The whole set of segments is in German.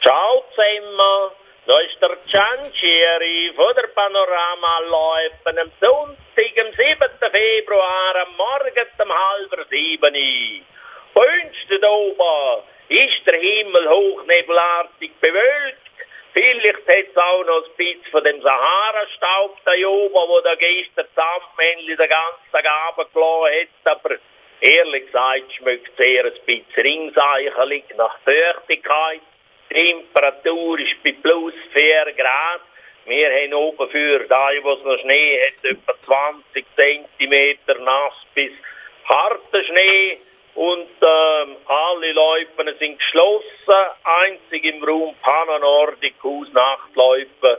Ciao zusammen, da ist der Giangieri von der Panorama Läufen am Sonntag, am 7. Februar, am Morgen um halb sieben. Bei da oben ist der Himmel hochnebelartig bewölkt. Vielleicht hat es auch noch ein bisschen von dem Sahara-Staub da oben, wo der gestern Sandmännchen den ganzen Tag runtergelassen hat. Aber ehrlich gesagt schmeckt es eher ein bisschen ringseichelig nach Feuchtigkeit. Die Temperatur ist bei plus 4 Grad. Wir haben oben für da, wo es noch Schnee hat, etwa 20 cm nass bis harter Schnee. Und ähm, alle Läufen sind geschlossen. Einzig im Raum es etwa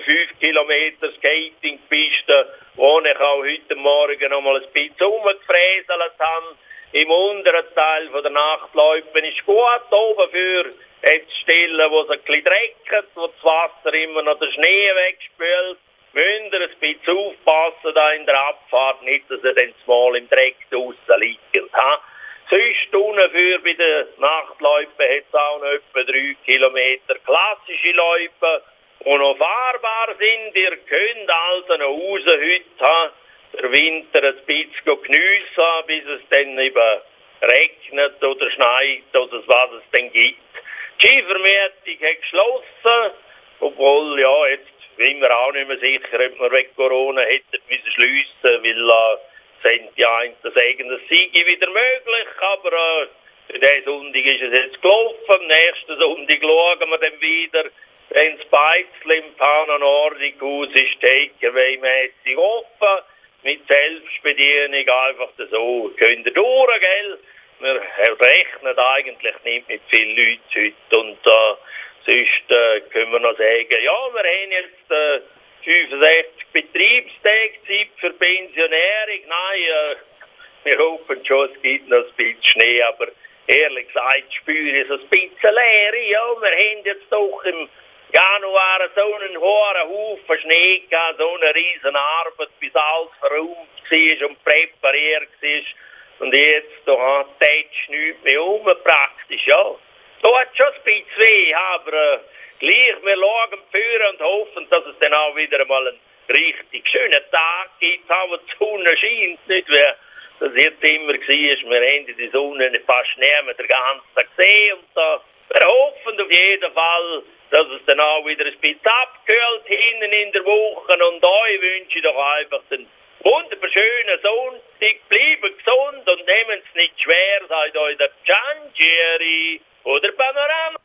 5 Kilometer Skatingpiste, wo ich auch heute Morgen noch mal ein bisschen rumgefräselt habe. Im unteren Teil von der Nachtläufen ist gut oben für jetzt Stellen, wo es ein bisschen dreckert, wo das Wasser immer noch den Schnee wegspült. Müsst ihr ein bisschen aufpassen da in der Abfahrt, nicht, dass ihr dann mal im Dreck draussen liegt. Ha? Sonst unten für bei den Nachtläufen hat es auch noch etwa drei Kilometer klassische Läufe, die noch fahrbar sind. Ihr könnt also noch raus heute der Winter ein bisschen geniessen, bis es dann eben regnet oder schneit oder was es dann gibt. Die Skivermietung hat geschlossen, obwohl, ja, jetzt sind wir auch nicht mehr sicher, ob wir wegen Corona hätten müssen schliessen, weil äh, sind die einen sagen, das sei wieder möglich, aber äh, für diesen Sonntag ist es jetzt gelaufen. Am nächsten Sonntag schauen wir dann wieder. Das Beizl im Nordicus ist takeaway-mässig offen. Mit Selbstbedienung einfach so. Könnt ihr durch, gell? Wir rechnen eigentlich nicht mit vielen Leuten heute. Und äh, sonst äh, können wir noch sagen, ja, wir haben jetzt äh, 65 Betriebstage Zeit für Pensionierung. Nein, äh, wir hoffen schon, es gibt noch ein bisschen Schnee, aber ehrlich gesagt spüre ich so ein bisschen Leere. Ja, wir haben jetzt doch im Januar so einen hohen Haufen Schnee gehabt, so eine riesen Arbeit, bis alles verräumt war und präpariert war. Und jetzt, da hat tätsch nichts mehr um, praktisch, ja. Da hat schon ein bisschen weh, aber äh, gleich, wir schauen führen und hoffen, dass es dann auch wieder einmal einen richtig schönen Tag gibt, aber die Sonne scheint nicht, wie das jetzt immer war. Wir haben die Sonne fast nicht mehr den ganzen Tag gesehen und da, auf jeden Fall, dass es dann auch wieder ein bisschen abkühlt hinten in der Woche. Und euch wünsche ich doch einfach einen wunderschönen Sonntag. Bleiben gesund und nehmen es nicht schwer, seid euch der Giangieri oder Panorama.